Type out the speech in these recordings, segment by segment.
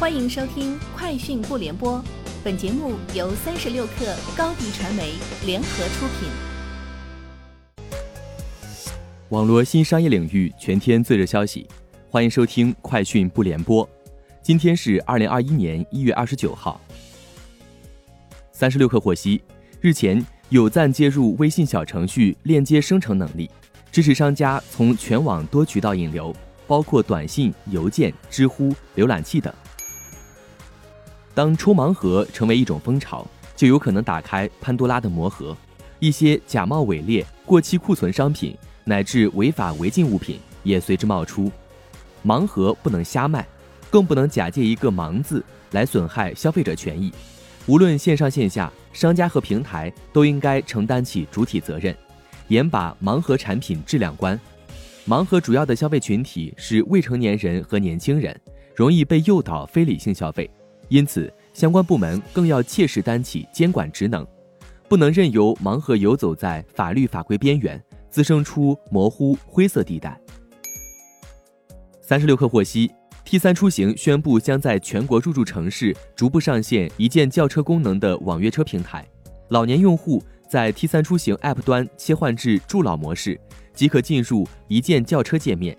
欢迎收听《快讯不联播》，本节目由三十六克高低传媒联合出品。网络新商业领域全天最热消息，欢迎收听《快讯不联播》。今天是二零二一年一月二十九号。三十六克获悉，日前有赞接入微信小程序链接生成能力，支持商家从全网多渠道引流，包括短信、邮件、知乎、浏览器等。当抽盲盒成为一种风潮，就有可能打开潘多拉的魔盒，一些假冒伪劣、过期库存商品乃至违法违禁物品也随之冒出。盲盒不能瞎卖，更不能假借一个“盲”字来损害消费者权益。无论线上线下，商家和平台都应该承担起主体责任，严把盲盒产品质量关。盲盒主要的消费群体是未成年人和年轻人，容易被诱导非理性消费。因此，相关部门更要切实担起监管职能，不能任由盲盒游走在法律法规边缘，滋生出模糊灰色地带。三十六氪获悉，T 三出行宣布将在全国入驻城市逐步上线一键叫车功能的网约车平台，老年用户在 T 三出行 App 端切换至助老模式，即可进入一键叫车界面。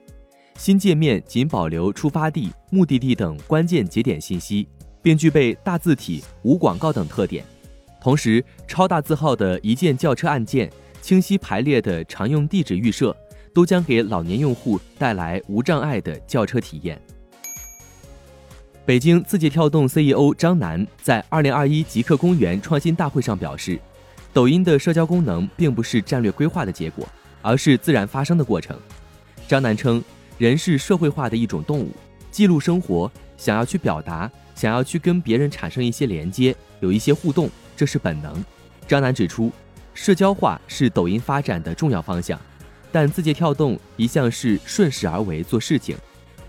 新界面仅保留出发地、目的地等关键节点信息。并具备大字体、无广告等特点，同时超大字号的一键叫车按键、清晰排列的常用地址预设，都将给老年用户带来无障碍的叫车体验。北京字节跳动 CEO 张楠在2021极客公园创新大会上表示，抖音的社交功能并不是战略规划的结果，而是自然发生的过程。张楠称，人是社会化的一种动物，记录生活，想要去表达。想要去跟别人产生一些连接，有一些互动，这是本能。张楠指出，社交化是抖音发展的重要方向，但字节跳动一向是顺势而为做事情。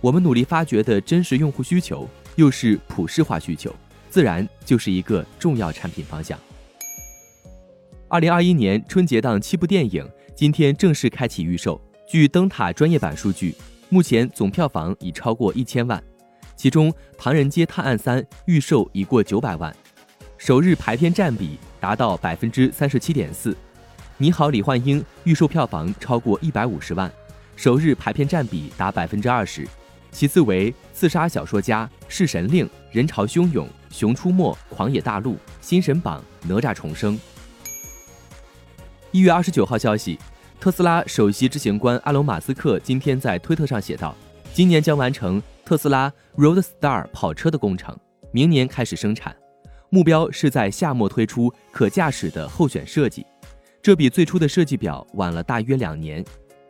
我们努力发掘的真实用户需求，又是普世化需求，自然就是一个重要产品方向。二零二一年春节档七部电影今天正式开启预售，据灯塔专业版数据，目前总票房已超过一千万。其中，《唐人街探案三》预售已过九百万，首日排片占比达到百分之三十七点四。《你好，李焕英》预售票房超过一百五十万，首日排片占比达百分之二十。其次为《刺杀小说家》《弑神令》《人潮汹涌》《熊出没》《狂野大陆》《新神榜》《哪吒重生》。一月二十九号消息，特斯拉首席执行官埃隆·马斯克今天在推特上写道：“今年将完成。”特斯拉 Roadster 跑车的工程明年开始生产，目标是在夏末推出可驾驶的候选设计，这比最初的设计表晚了大约两年。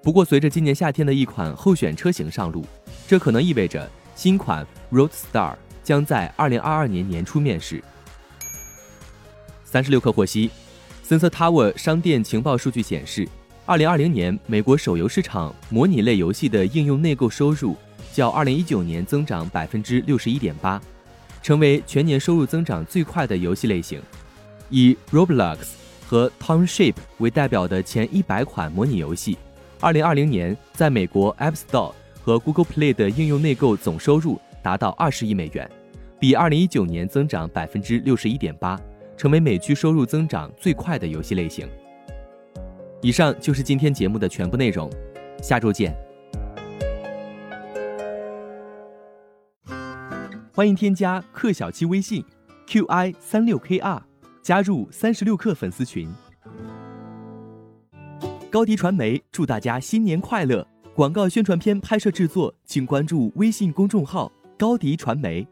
不过，随着今年夏天的一款候选车型上路，这可能意味着新款 Roadster 将在2022年年初面世。三十六氪获悉，Sensor Tower 商店情报数据显示，2020年美国手游市场模拟类游戏的应用内购收入。较二零一九年增长百分之六十一点八，成为全年收入增长最快的游戏类型。以 Roblox 和 Township 为代表的前一百款模拟游戏，二零二零年在美国 App Store 和 Google Play 的应用内购总收入达到二十亿美元，比二零一九年增长百分之六十一点八，成为美区收入增长最快的游戏类型。以上就是今天节目的全部内容，下周见。欢迎添加克小七微信，qi 三六 kr，加入三十六氪粉丝群。高迪传媒祝大家新年快乐！广告宣传片拍摄制作，请关注微信公众号高迪传媒。